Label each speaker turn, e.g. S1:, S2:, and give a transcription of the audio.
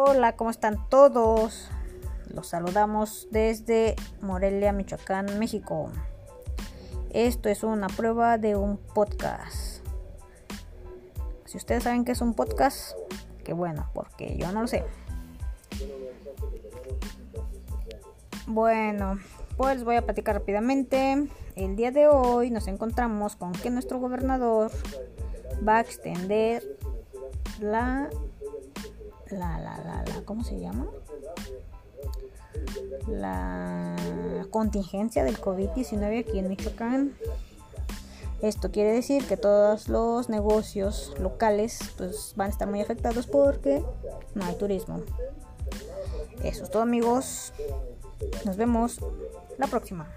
S1: Hola, ¿cómo están todos? Los saludamos desde Morelia, Michoacán, México. Esto es una prueba de un podcast. Si ustedes saben que es un podcast, qué bueno, porque yo no lo sé. Bueno, pues voy a platicar rápidamente. El día de hoy nos encontramos con que nuestro gobernador va a extender la la, la, la, la, ¿cómo se llama? La contingencia del COVID-19 aquí en Michoacán. Esto quiere decir que todos los negocios locales pues van a estar muy afectados porque no hay turismo. Eso es todo amigos. Nos vemos la próxima.